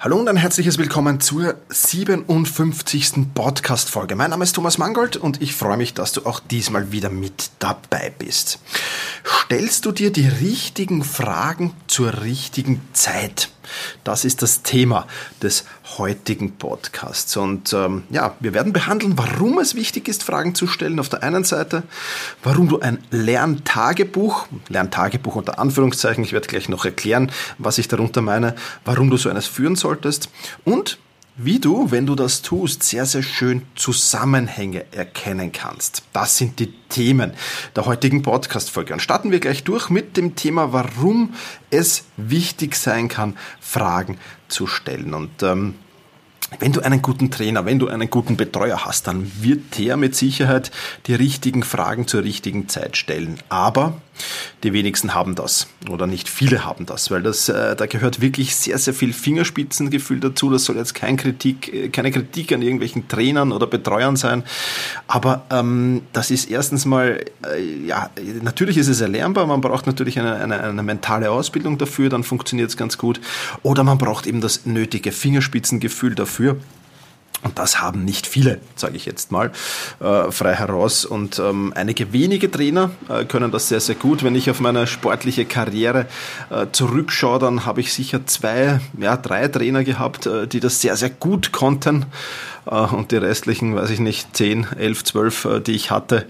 Hallo und ein herzliches Willkommen zur 57. Podcast-Folge. Mein Name ist Thomas Mangold und ich freue mich, dass du auch diesmal wieder mit dabei bist. Stellst du dir die richtigen Fragen zur richtigen Zeit? Das ist das Thema des heutigen Podcasts. Und ähm, ja, wir werden behandeln, warum es wichtig ist, Fragen zu stellen auf der einen Seite, warum du ein Lerntagebuch, Lerntagebuch unter Anführungszeichen, ich werde gleich noch erklären, was ich darunter meine, warum du so eines führen solltest und wie du, wenn du das tust, sehr, sehr schön Zusammenhänge erkennen kannst. Das sind die Themen der heutigen Podcast-Folge. Und starten wir gleich durch mit dem Thema, warum es wichtig sein kann, Fragen zu stellen. Und ähm, wenn du einen guten Trainer, wenn du einen guten Betreuer hast, dann wird der mit Sicherheit die richtigen Fragen zur richtigen Zeit stellen. Aber die wenigsten haben das oder nicht viele haben das, weil das äh, da gehört wirklich sehr sehr viel Fingerspitzengefühl dazu. Das soll jetzt kein Kritik, äh, keine Kritik an irgendwelchen Trainern oder Betreuern sein, aber ähm, das ist erstens mal äh, ja natürlich ist es erlernbar. Man braucht natürlich eine, eine, eine mentale Ausbildung dafür, dann funktioniert es ganz gut. Oder man braucht eben das nötige Fingerspitzengefühl dafür. Und das haben nicht viele, sage ich jetzt mal, äh, frei heraus. Und ähm, einige wenige Trainer äh, können das sehr, sehr gut. Wenn ich auf meine sportliche Karriere äh, zurückschaue, dann habe ich sicher zwei, ja, drei Trainer gehabt, äh, die das sehr, sehr gut konnten. Äh, und die restlichen, weiß ich nicht, 10, 11, 12, die ich hatte,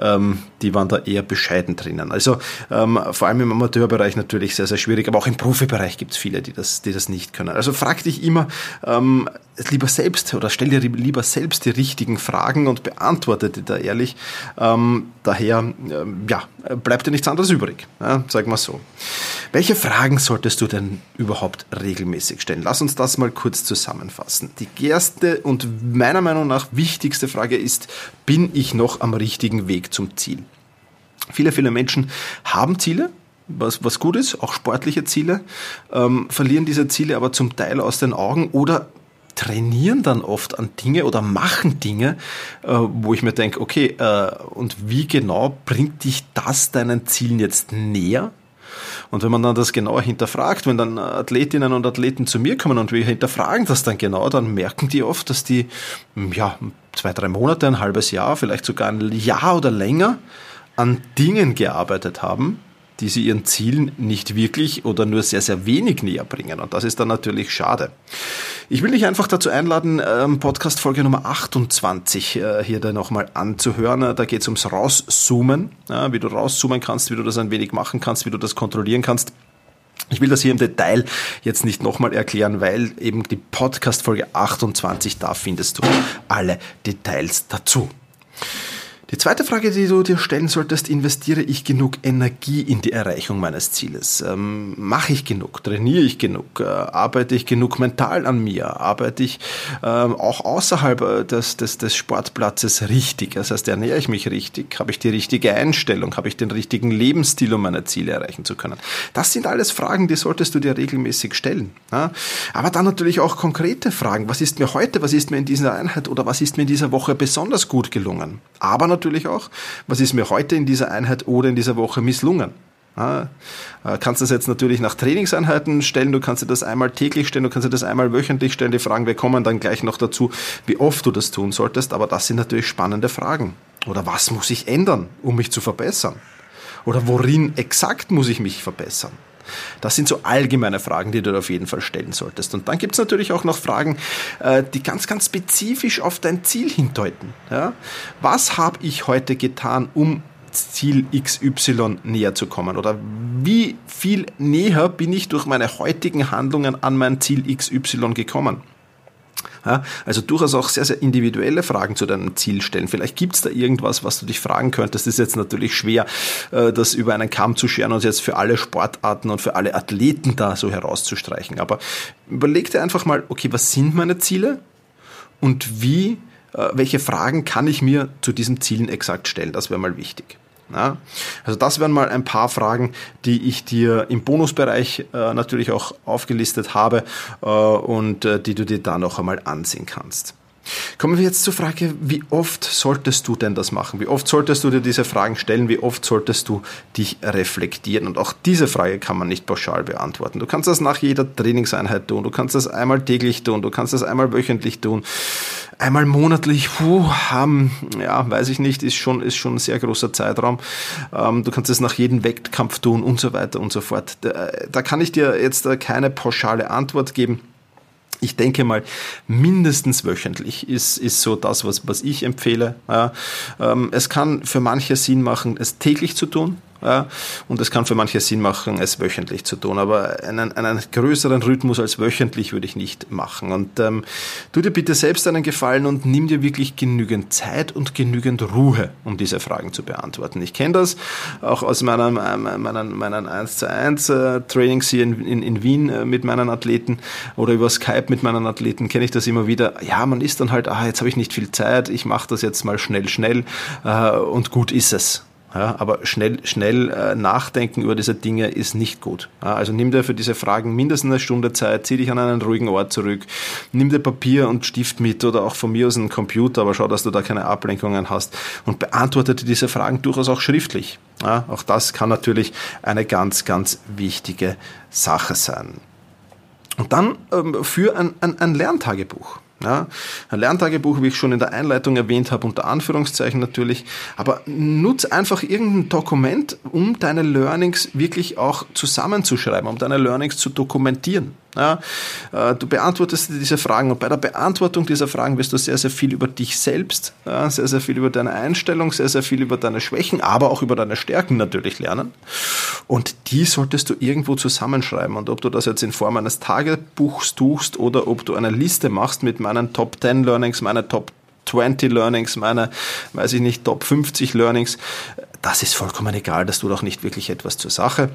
ähm, die waren da eher bescheiden drinnen. Also ähm, vor allem im Amateurbereich natürlich sehr, sehr schwierig, aber auch im Profibereich gibt es viele, die das, die das nicht können. Also frag dich immer ähm, lieber selbst oder stell dir lieber selbst die richtigen Fragen und beantworte die da ehrlich. Daher ja, bleibt dir nichts anderes übrig, ja, sag mal so. Welche Fragen solltest du denn überhaupt regelmäßig stellen? Lass uns das mal kurz zusammenfassen. Die erste und meiner Meinung nach wichtigste Frage ist, bin ich noch am richtigen Weg zum Ziel? Viele, viele Menschen haben Ziele, was, was gut ist, auch sportliche Ziele, ähm, verlieren diese Ziele aber zum Teil aus den Augen oder trainieren dann oft an Dinge oder machen Dinge, äh, wo ich mir denke, okay, äh, und wie genau bringt dich das deinen Zielen jetzt näher? Und wenn man dann das genauer hinterfragt, wenn dann Athletinnen und Athleten zu mir kommen und wir hinterfragen das dann genau, dann merken die oft, dass die ja, zwei, drei Monate, ein halbes Jahr, vielleicht sogar ein Jahr oder länger an Dingen gearbeitet haben, die sie ihren Zielen nicht wirklich oder nur sehr, sehr wenig näher bringen. Und das ist dann natürlich schade. Ich will dich einfach dazu einladen, ähm, Podcast Folge Nummer 28 äh, hier da nochmal anzuhören. Da geht es ums Rauszoomen, wie du rauszoomen kannst, wie du das ein wenig machen kannst, wie du das kontrollieren kannst. Ich will das hier im Detail jetzt nicht nochmal erklären, weil eben die Podcast Folge 28, da findest du alle Details dazu. Die zweite Frage, die du dir stellen solltest, investiere ich genug Energie in die Erreichung meines Zieles? Ähm, Mache ich genug? Trainiere ich genug? Äh, arbeite ich genug mental an mir? Arbeite ich ähm, auch außerhalb äh, des, des, des Sportplatzes richtig? Das heißt, ernähre ich mich richtig? Habe ich die richtige Einstellung? Habe ich den richtigen Lebensstil, um meine Ziele erreichen zu können? Das sind alles Fragen, die solltest du dir regelmäßig stellen. Ja? Aber dann natürlich auch konkrete Fragen. Was ist mir heute, was ist mir in dieser Einheit oder was ist mir in dieser Woche besonders gut gelungen? Aber natürlich auch, was ist mir heute in dieser Einheit oder in dieser Woche misslungen? Ah, kannst das jetzt natürlich nach Trainingseinheiten stellen, du kannst dir das einmal täglich stellen, du kannst dir das einmal wöchentlich stellen. Die Fragen, wir kommen dann gleich noch dazu, wie oft du das tun solltest, aber das sind natürlich spannende Fragen. Oder was muss ich ändern, um mich zu verbessern? Oder worin exakt muss ich mich verbessern? Das sind so allgemeine Fragen, die du auf jeden Fall stellen solltest. Und dann gibt es natürlich auch noch Fragen, äh, die ganz, ganz spezifisch auf dein Ziel hindeuten. Was habe ich heute getan, um Ziel XY näher zu kommen? Oder wie viel näher bin ich durch meine heutigen Handlungen an mein Ziel XY gekommen? Also durchaus auch sehr, sehr individuelle Fragen zu deinem Ziel stellen. Vielleicht gibt es da irgendwas, was du dich fragen könntest. Das ist jetzt natürlich schwer, äh, das über einen Kamm zu scheren und jetzt für alle Sportarten und für alle Athleten da so herauszustreichen. Aber überleg dir einfach mal, okay, was sind meine Ziele und wie, äh, welche Fragen kann ich mir zu diesen Zielen exakt stellen? Das wäre mal wichtig. Ja? Also das wären mal ein paar Fragen, die ich dir im Bonusbereich äh, natürlich auch aufgelistet habe äh, und äh, die du dir da noch einmal ansehen kannst. Kommen wir jetzt zur Frage, wie oft solltest du denn das machen? Wie oft solltest du dir diese Fragen stellen? Wie oft solltest du dich reflektieren? Und auch diese Frage kann man nicht pauschal beantworten. Du kannst das nach jeder Trainingseinheit tun. Du kannst das einmal täglich tun. Du kannst das einmal wöchentlich tun. Einmal monatlich, puh, haben, ja, weiß ich nicht, ist schon, ist schon ein sehr großer Zeitraum. Ähm, du kannst es nach jedem Wettkampf tun und so weiter und so fort. Da, da kann ich dir jetzt keine pauschale Antwort geben ich denke mal, mindestens wöchentlich ist, ist so das, was, was ich empfehle. Ja, ähm, es kann für manche Sinn machen, es täglich zu tun. Ja, und es kann für manche Sinn machen, es wöchentlich zu tun. Aber einen, einen größeren Rhythmus als wöchentlich würde ich nicht machen. Und ähm, tu dir bitte selbst einen Gefallen und nimm dir wirklich genügend Zeit und genügend Ruhe, um diese Fragen zu beantworten. Ich kenne das auch aus meinen, meinen, meinen 1 zu 1 äh, Trainings hier in, in, in Wien äh, mit meinen Athleten oder über Skype mit meinen Athleten kenne ich das immer wieder. Ja, man ist dann halt, ah, jetzt habe ich nicht viel Zeit, ich mache das jetzt mal schnell, schnell äh, und gut ist es. Ja, aber schnell, schnell äh, nachdenken über diese Dinge ist nicht gut. Ja, also nimm dir für diese Fragen mindestens eine Stunde Zeit, zieh dich an einen ruhigen Ort zurück, nimm dir Papier und Stift mit oder auch von mir aus einen Computer, aber schau, dass du da keine Ablenkungen hast und beantworte dir diese Fragen durchaus auch schriftlich. Ja, auch das kann natürlich eine ganz, ganz wichtige Sache sein. Und dann ähm, für ein, ein, ein Lerntagebuch. Ja, ein Lerntagebuch, wie ich schon in der Einleitung erwähnt habe, unter Anführungszeichen natürlich, aber nutz einfach irgendein Dokument, um deine Learnings wirklich auch zusammenzuschreiben, um deine Learnings zu dokumentieren. Ja, äh, du beantwortest diese Fragen und bei der Beantwortung dieser Fragen wirst du sehr, sehr viel über dich selbst, sehr, sehr viel über deine Einstellung, sehr, sehr viel über deine Schwächen, aber auch über deine Stärken natürlich lernen. Und die solltest du irgendwo zusammenschreiben. Und ob du das jetzt in Form eines Tagebuchs tust oder ob du eine Liste machst mit meinen Top 10 Learnings, meine Top 20 Learnings, meine, weiß ich nicht, Top 50 Learnings, das ist vollkommen egal, das tut auch nicht wirklich etwas zur Sache.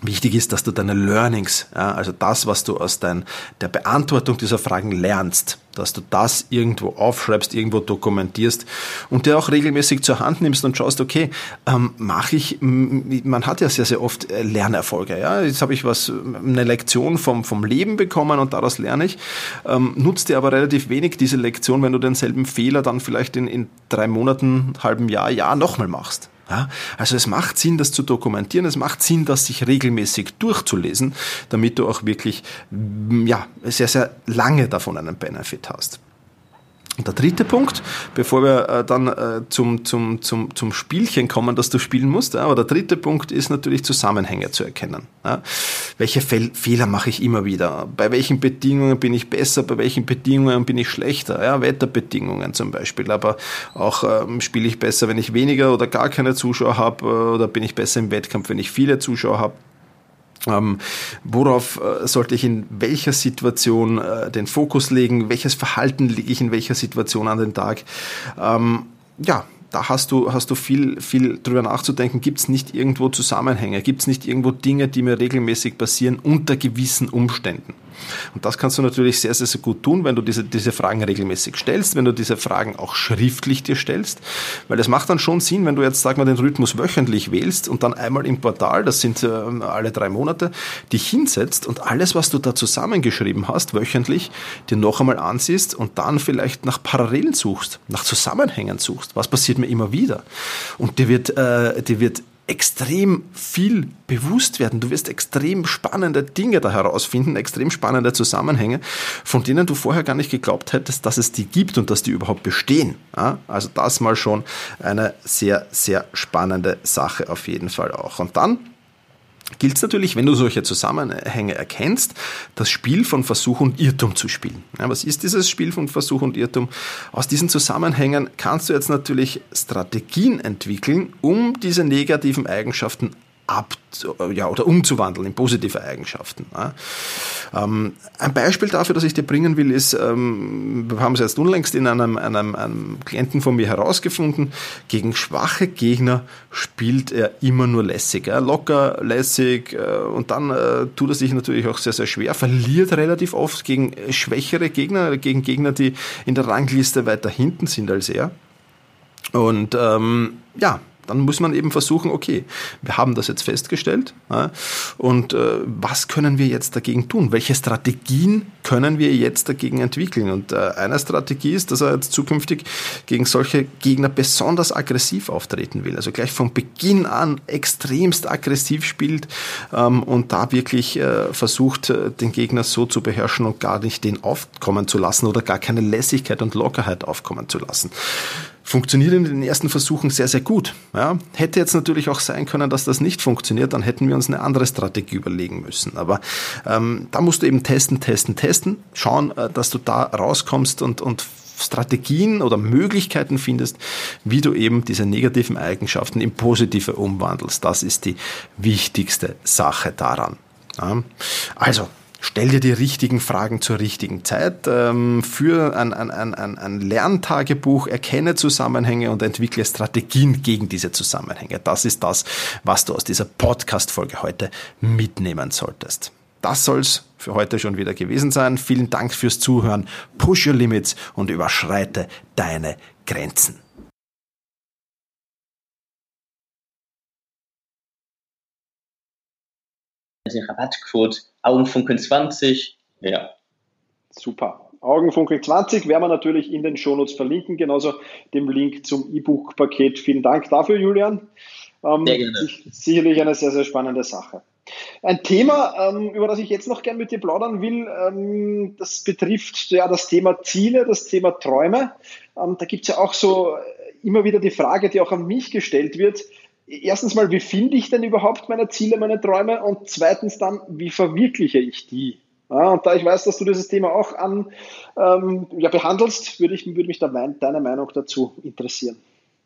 Wichtig ist, dass du deine Learnings, ja, also das, was du aus dein, der Beantwortung dieser Fragen lernst, dass du das irgendwo aufschreibst, irgendwo dokumentierst und dir auch regelmäßig zur Hand nimmst und schaust, okay, ähm, mache ich, man hat ja sehr, sehr oft äh, Lernerfolge. Ja? Jetzt habe ich was, eine Lektion vom, vom Leben bekommen und daraus lerne ich. Ähm, nutzt dir aber relativ wenig diese Lektion, wenn du denselben Fehler dann vielleicht in, in drei Monaten, halbem Jahr, Jahr nochmal machst. Ja, also es macht Sinn, das zu dokumentieren, es macht Sinn, das sich regelmäßig durchzulesen, damit du auch wirklich ja, sehr, sehr lange davon einen Benefit hast. Und der dritte Punkt, bevor wir äh, dann äh, zum, zum, zum, zum Spielchen kommen, das du spielen musst, aber der dritte Punkt ist natürlich Zusammenhänge zu erkennen. Welche Fehler mache ich immer wieder? Bei welchen Bedingungen bin ich besser? Bei welchen Bedingungen bin ich schlechter? Ja, Wetterbedingungen zum Beispiel. Aber auch ähm, spiele ich besser, wenn ich weniger oder gar keine Zuschauer habe? Äh, oder bin ich besser im Wettkampf, wenn ich viele Zuschauer habe? Ähm, worauf äh, sollte ich in welcher Situation äh, den Fokus legen? Welches Verhalten lege ich in welcher Situation an den Tag? Ähm, ja, da hast du, hast du viel, viel drüber nachzudenken. Gibt es nicht irgendwo Zusammenhänge? Gibt es nicht irgendwo Dinge, die mir regelmäßig passieren unter gewissen Umständen? Und das kannst du natürlich sehr, sehr, sehr gut tun, wenn du diese, diese Fragen regelmäßig stellst, wenn du diese Fragen auch schriftlich dir stellst, weil es macht dann schon Sinn, wenn du jetzt, sag mal, den Rhythmus wöchentlich wählst und dann einmal im Portal, das sind äh, alle drei Monate, dich hinsetzt und alles, was du da zusammengeschrieben hast, wöchentlich, dir noch einmal ansiehst und dann vielleicht nach Parallelen suchst, nach Zusammenhängen suchst. Was passiert mir immer wieder? Und dir wird, äh, dir wird extrem viel bewusst werden. Du wirst extrem spannende Dinge da herausfinden, extrem spannende Zusammenhänge, von denen du vorher gar nicht geglaubt hättest, dass es die gibt und dass die überhaupt bestehen. Also das mal schon eine sehr, sehr spannende Sache auf jeden Fall auch. Und dann gilt es natürlich, wenn du solche Zusammenhänge erkennst, das Spiel von Versuch und Irrtum zu spielen. Ja, was ist dieses Spiel von Versuch und Irrtum? Aus diesen Zusammenhängen kannst du jetzt natürlich Strategien entwickeln, um diese negativen Eigenschaften ab ja, oder umzuwandeln in positive Eigenschaften. Ja. Ähm, ein Beispiel dafür, das ich dir bringen will, ist, ähm, wir haben es jetzt unlängst in einem, einem, einem Klienten von mir herausgefunden, gegen schwache Gegner spielt er immer nur lässig. Ja. Locker, lässig äh, und dann äh, tut er sich natürlich auch sehr, sehr schwer, verliert relativ oft gegen schwächere Gegner, gegen Gegner, die in der Rangliste weiter hinten sind als er. Und ähm, ja, dann muss man eben versuchen, okay, wir haben das jetzt festgestellt ja, und äh, was können wir jetzt dagegen tun? Welche Strategien können wir jetzt dagegen entwickeln? Und äh, eine Strategie ist, dass er jetzt zukünftig gegen solche Gegner besonders aggressiv auftreten will. Also gleich von Beginn an extremst aggressiv spielt ähm, und da wirklich äh, versucht, äh, den Gegner so zu beherrschen und gar nicht den aufkommen zu lassen oder gar keine Lässigkeit und Lockerheit aufkommen zu lassen funktioniert in den ersten Versuchen sehr, sehr gut. Ja, hätte jetzt natürlich auch sein können, dass das nicht funktioniert, dann hätten wir uns eine andere Strategie überlegen müssen. Aber ähm, da musst du eben testen, testen, testen, schauen, äh, dass du da rauskommst und, und Strategien oder Möglichkeiten findest, wie du eben diese negativen Eigenschaften in positive umwandelst. Das ist die wichtigste Sache daran. Ja. Also, Stell dir die richtigen Fragen zur richtigen Zeit. Ähm, für ein, ein, ein, ein Lerntagebuch, erkenne Zusammenhänge und entwickle Strategien gegen diese Zusammenhänge. Das ist das, was du aus dieser Podcast-Folge heute mitnehmen solltest. Das soll's für heute schon wieder gewesen sein. Vielen Dank fürs Zuhören. Push your limits und überschreite deine Grenzen. den Rabattcode Augenfunkeln20. Ja. Super. Augenfunkel20 werden wir natürlich in den Shownotes verlinken, genauso dem Link zum E-Book-Paket. Vielen Dank dafür, Julian. Ähm, sehr gerne. Sicherlich eine sehr, sehr spannende Sache. Ein Thema, ähm, über das ich jetzt noch gern mit dir plaudern will, ähm, das betrifft ja das Thema Ziele, das Thema Träume. Ähm, da gibt es ja auch so immer wieder die Frage, die auch an mich gestellt wird, erstens mal, wie finde ich denn überhaupt meine Ziele, meine Träume? Und zweitens dann, wie verwirkliche ich die? Ja, und da ich weiß, dass du dieses Thema auch an, ähm, ja, behandelst, würde, ich, würde mich da mein, deine Meinung dazu interessieren.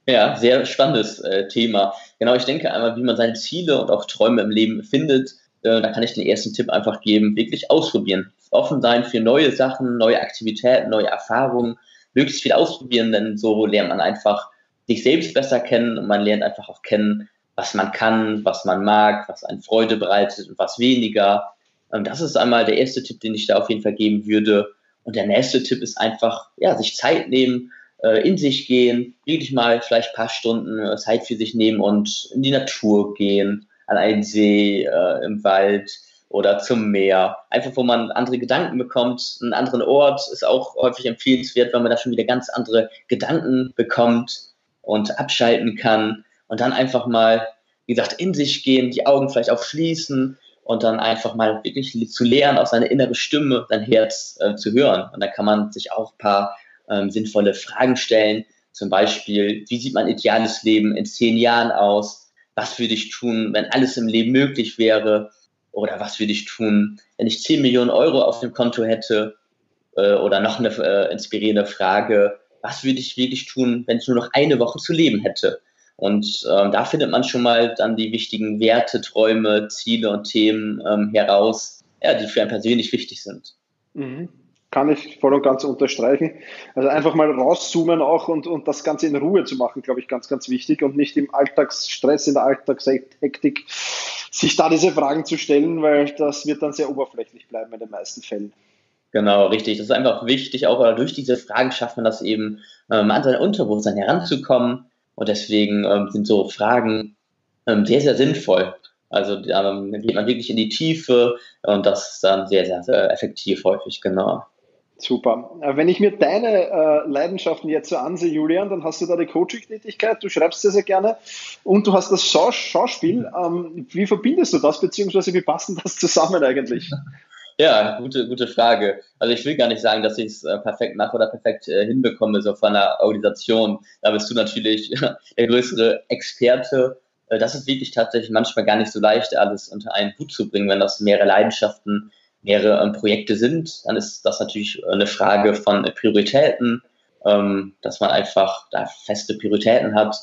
Ja, sehr spannendes äh, Thema. Genau, ich denke einmal, wie man seine Ziele und auch Träume im Leben findet. Äh, da kann ich den ersten Tipp einfach geben, wirklich ausprobieren. Offen sein für neue Sachen, neue Aktivitäten, neue Erfahrungen, möglichst viel ausprobieren, denn so lernt man einfach sich selbst besser kennen und man lernt einfach auch kennen, was man kann, was man mag, was einen Freude bereitet und was weniger. Das ist einmal der erste Tipp, den ich da auf jeden Fall geben würde. Und der nächste Tipp ist einfach, ja, sich Zeit nehmen, äh, in sich gehen, wirklich mal vielleicht ein paar Stunden äh, Zeit für sich nehmen und in die Natur gehen, an einen See, äh, im Wald oder zum Meer. Einfach, wo man andere Gedanken bekommt. Einen anderen Ort ist auch häufig empfehlenswert, weil man da schon wieder ganz andere Gedanken bekommt und abschalten kann und dann einfach mal, wie gesagt, in sich gehen, die Augen vielleicht auch schließen und dann einfach mal wirklich zu lernen, auf seine innere Stimme, sein Herz äh, zu hören. Und da kann man sich auch ein paar ähm, sinnvolle Fragen stellen. Zum Beispiel, wie sieht mein ideales Leben in zehn Jahren aus? Was würde ich tun, wenn alles im Leben möglich wäre? Oder was würde ich tun, wenn ich 10 Millionen Euro auf dem Konto hätte? Äh, oder noch eine äh, inspirierende Frage, was würde ich wirklich tun, wenn ich nur noch eine Woche zu leben hätte? Und ähm, da findet man schon mal dann die wichtigen Werte, Träume, Ziele und Themen ähm, heraus, ja, die für einen persönlich wichtig sind. Mhm. Kann ich voll und ganz unterstreichen. Also einfach mal rauszoomen auch und, und das Ganze in Ruhe zu machen, glaube ich, ganz, ganz wichtig und nicht im Alltagsstress, in der Alltagshektik sich da diese Fragen zu stellen, weil das wird dann sehr oberflächlich bleiben in den meisten Fällen. Genau, richtig. Das ist einfach wichtig, auch durch diese Fragen schafft man das eben, ähm, an sein Unterbewusstsein heranzukommen. Und deswegen ähm, sind so Fragen ähm, sehr, sehr sinnvoll. Also ähm, geht man wirklich in die Tiefe und das ist dann sehr, sehr, sehr effektiv häufig, genau. Super. Äh, wenn ich mir deine äh, Leidenschaften jetzt so ansehe, Julian, dann hast du da die Coaching-Tätigkeit, du schreibst sehr, sehr gerne und du hast das Schaus Schauspiel. Ähm, wie verbindest du das, beziehungsweise wie passt das zusammen eigentlich? Ja, gute, gute Frage. Also ich will gar nicht sagen, dass ich es äh, perfekt mache oder perfekt äh, hinbekomme, so von einer Organisation. Da bist du natürlich der größere Experte. Äh, das ist wirklich tatsächlich manchmal gar nicht so leicht, alles unter einen Hut zu bringen, wenn das mehrere Leidenschaften, mehrere ähm, Projekte sind. Dann ist das natürlich eine Frage von Prioritäten, ähm, dass man einfach da feste Prioritäten hat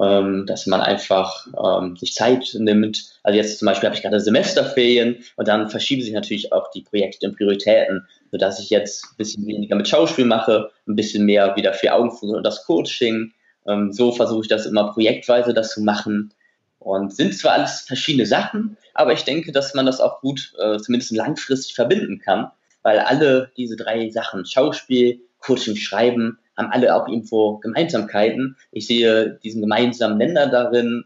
ähm, dass man einfach ähm, sich Zeit nimmt. Also jetzt zum Beispiel habe ich gerade Semesterferien und dann verschieben sich natürlich auch die Projekte und Prioritäten, sodass ich jetzt ein bisschen weniger mit Schauspiel mache, ein bisschen mehr wieder für Augenfunkel und das Coaching. Ähm, so versuche ich das immer projektweise das zu machen. Und sind zwar alles verschiedene Sachen, aber ich denke, dass man das auch gut, äh, zumindest langfristig verbinden kann, weil alle diese drei Sachen, Schauspiel, Coaching, Schreiben, haben alle auch irgendwo Gemeinsamkeiten. Ich sehe diesen gemeinsamen Nenner darin.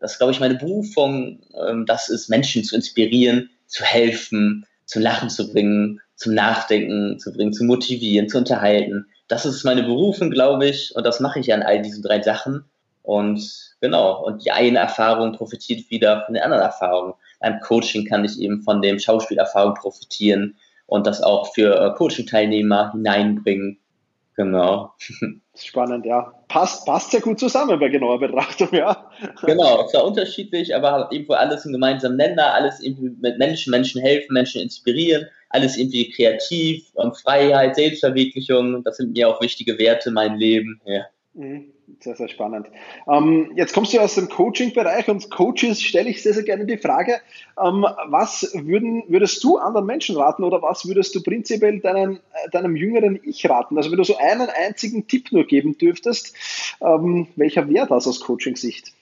Das ist, glaube ich, meine Berufung. Ähm, das ist, Menschen zu inspirieren, zu helfen, zum Lachen zu bringen, zum Nachdenken zu bringen, zu motivieren, zu unterhalten. Das ist meine Berufung, glaube ich, und das mache ich an all diesen drei Sachen. Und genau, und die eine Erfahrung profitiert wieder von den anderen Erfahrungen. Beim Coaching kann ich eben von dem Schauspielerfahrung profitieren und das auch für äh, Coaching-Teilnehmer hineinbringen. Genau. Spannend, ja. Passt, passt sehr gut zusammen bei genauer Betrachtung, ja. Genau, zwar unterschiedlich, aber hat irgendwo alles einen gemeinsamen Nenner, alles irgendwie mit Menschen, Menschen helfen, Menschen inspirieren, alles irgendwie kreativ, Freiheit, Selbstverwirklichung, das sind mir auch wichtige Werte in meinem Leben, ja. Mhm. Sehr, sehr spannend. Ähm, jetzt kommst du aus dem Coaching-Bereich und Coaches stelle ich sehr, sehr gerne die Frage, ähm, was würden, würdest du anderen Menschen raten oder was würdest du prinzipiell deinen, äh, deinem jüngeren Ich raten? Also wenn du so einen einzigen Tipp nur geben dürftest, ähm, welcher wäre das aus Coaching-Sicht?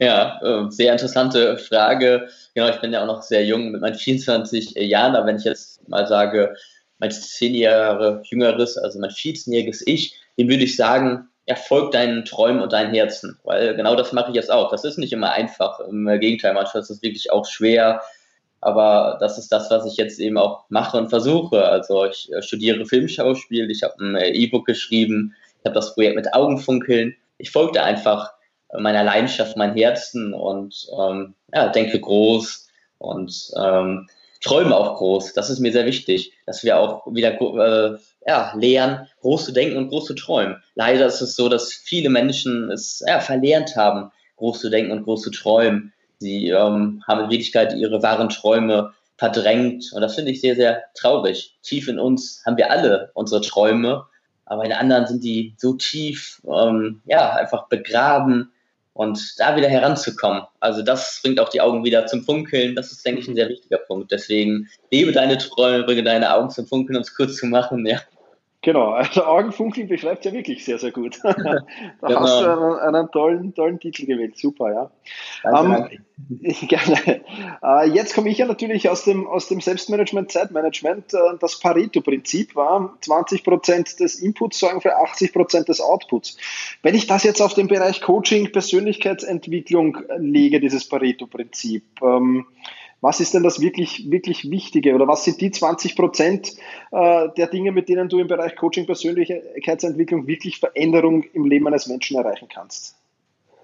Ja, äh, sehr interessante Frage. Genau, ich bin ja auch noch sehr jung mit meinen 24 Jahren, aber wenn ich jetzt mal sage, mein zehn Jahre jüngeres, also mein 14-jähriges Ich, dem würde ich sagen, erfolg deinen Träumen und deinen Herzen, weil genau das mache ich jetzt auch. Das ist nicht immer einfach, im Gegenteil, manchmal ist es wirklich auch schwer, aber das ist das, was ich jetzt eben auch mache und versuche. Also ich äh, studiere Filmschauspiel, ich habe ein äh, E-Book geschrieben, ich habe das Projekt mit Augenfunkeln. Ich folgte einfach meiner Leidenschaft, meinem Herzen und ähm, ja, denke groß und ähm, träume auch groß. Das ist mir sehr wichtig, dass wir auch wieder äh, ja, lernen, groß zu denken und groß zu träumen. Leider ist es so, dass viele Menschen es ja, verlernt haben, groß zu denken und groß zu träumen. Sie ähm, haben in Wirklichkeit ihre wahren Träume verdrängt und das finde ich sehr, sehr traurig. Tief in uns haben wir alle unsere Träume, aber in anderen sind die so tief, ähm, ja, einfach begraben und da wieder heranzukommen. Also das bringt auch die Augen wieder zum Funkeln. Das ist, denke ich, ein sehr wichtiger Punkt. Deswegen lebe deine Träume, bringe deine Augen zum Funkeln, um es kurz zu machen. Ja. Genau, also Augenfunkeln beschreibt ja wirklich sehr, sehr gut. da genau. hast du einen, einen, tollen, tollen Titel gewählt. Super, ja. Danke, ähm, danke. Gerne. Äh, jetzt komme ich ja natürlich aus dem, aus dem Selbstmanagement, Zeitmanagement. Äh, das Pareto-Prinzip war 20 Prozent des Inputs sorgen für 80 Prozent des Outputs. Wenn ich das jetzt auf den Bereich Coaching, Persönlichkeitsentwicklung lege, dieses Pareto-Prinzip, ähm, was ist denn das wirklich, wirklich Wichtige oder was sind die 20 Prozent äh, der Dinge, mit denen du im Bereich Coaching, Persönlichkeitsentwicklung wirklich Veränderung im Leben eines Menschen erreichen kannst?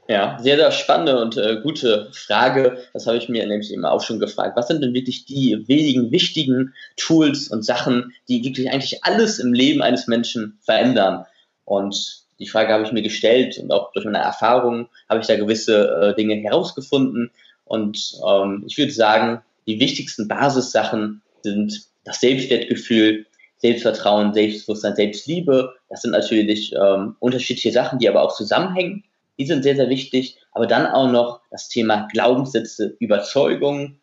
Ja, sehr, sehr spannende und äh, gute Frage. Das habe ich mir nämlich immer auch schon gefragt. Was sind denn wirklich die wenigen wichtigen Tools und Sachen, die wirklich eigentlich alles im Leben eines Menschen verändern? Und die Frage habe ich mir gestellt und auch durch meine Erfahrungen habe ich da gewisse äh, Dinge herausgefunden. Und ähm, ich würde sagen, die wichtigsten Basissachen sind das Selbstwertgefühl, Selbstvertrauen, Selbstbewusstsein, Selbstliebe. Das sind natürlich ähm, unterschiedliche Sachen, die aber auch zusammenhängen. Die sind sehr, sehr wichtig. Aber dann auch noch das Thema Glaubenssätze, Überzeugungen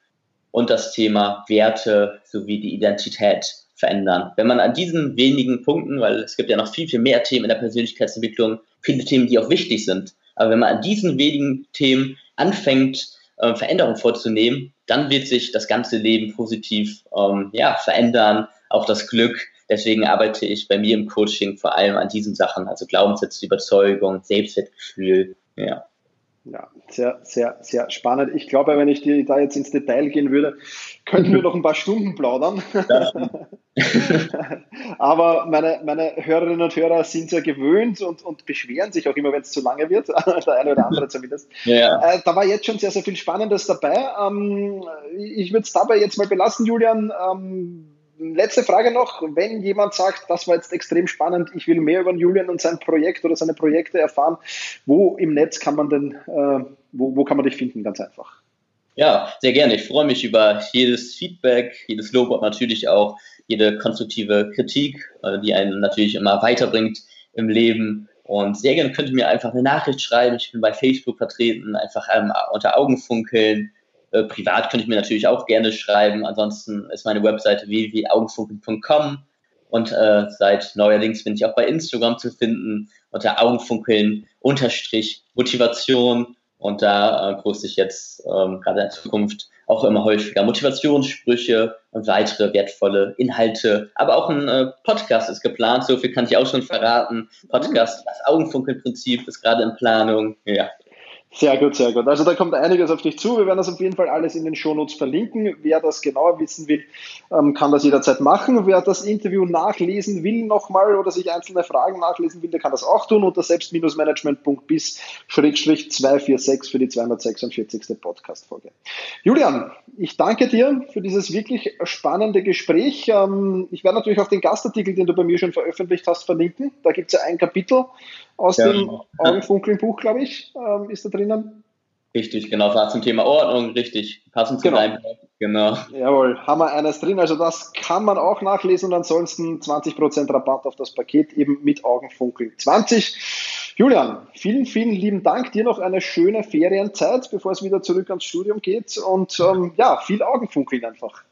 und das Thema Werte sowie die Identität verändern. Wenn man an diesen wenigen Punkten, weil es gibt ja noch viel, viel mehr Themen in der Persönlichkeitsentwicklung, viele Themen, die auch wichtig sind, aber wenn man an diesen wenigen Themen anfängt, äh, Veränderungen vorzunehmen, dann wird sich das ganze Leben positiv ähm, ja, verändern, auch das Glück. Deswegen arbeite ich bei mir im Coaching vor allem an diesen Sachen, also Glaubenssätze, Überzeugung, Selbstwertgefühl, ja. Ja, sehr, sehr, sehr spannend. Ich glaube, wenn ich die, da jetzt ins Detail gehen würde, könnten wir noch ein paar Stunden plaudern. Aber meine, meine Hörerinnen und Hörer sind ja gewöhnt und, und beschweren sich auch immer, wenn es zu lange wird. Der eine oder andere zumindest. Ja. Äh, da war jetzt schon sehr, sehr viel Spannendes dabei. Ähm, ich würde es dabei jetzt mal belassen, Julian. Ähm, letzte Frage noch. Wenn jemand sagt, das war jetzt extrem spannend, ich will mehr über Julian und sein Projekt oder seine Projekte erfahren, wo im Netz kann man denn, äh, wo, wo kann man dich finden? Ganz einfach. Ja, sehr gerne. Ich freue mich über jedes Feedback, jedes Lob und natürlich auch jede konstruktive Kritik, äh, die einen natürlich immer weiterbringt im Leben. Und sehr gerne könnt ihr mir einfach eine Nachricht schreiben. Ich bin bei Facebook vertreten, einfach ähm, unter Augen funkeln äh, privat könnte ich mir natürlich auch gerne schreiben. Ansonsten ist meine Webseite www.augenfunkeln.com und äh, seit neuerdings bin ich auch bei Instagram zu finden unter Augenfunkeln unterstrich Motivation und da äh, poste ich jetzt ähm, gerade in Zukunft auch immer häufiger Motivationssprüche weitere wertvolle Inhalte. Aber auch ein äh, Podcast ist geplant, so viel kann ich auch schon verraten. Podcast, das Augenfunkelprinzip ist gerade in Planung. Ja. Sehr gut, sehr gut. Also da kommt einiges auf dich zu. Wir werden das auf jeden Fall alles in den Shownotes verlinken. Wer das genauer wissen will, ähm, kann das jederzeit machen. Wer das Interview nachlesen will nochmal oder sich einzelne Fragen nachlesen will, der kann das auch tun unter selbst-management.bis-246 für die 246. Podcast-Folge. Julian, ich danke dir für dieses wirklich spannende Gespräch. Ähm, ich werde natürlich auch den Gastartikel, den du bei mir schon veröffentlicht hast, verlinken. Da gibt es ja ein Kapitel aus ja. dem Augenfunkeln-Buch, glaube ich, ähm, ist da drinnen. Richtig, genau, war zum Thema Ordnung, richtig, passend zu genau. deinem genau. Jawohl, haben wir eines drin, also das kann man auch nachlesen und ansonsten 20% Rabatt auf das Paket eben mit Augenfunkeln 20. Julian, vielen, vielen lieben Dank, dir noch eine schöne Ferienzeit, bevor es wieder zurück ans Studium geht und ähm, ja, viel Augenfunkeln einfach.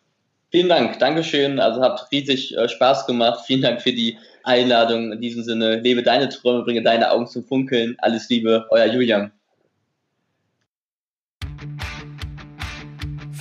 Vielen Dank, Dankeschön, also hat riesig äh, Spaß gemacht, vielen Dank für die Einladung. In diesem Sinne, lebe deine Träume, bringe deine Augen zum Funkeln. Alles Liebe, euer Julian.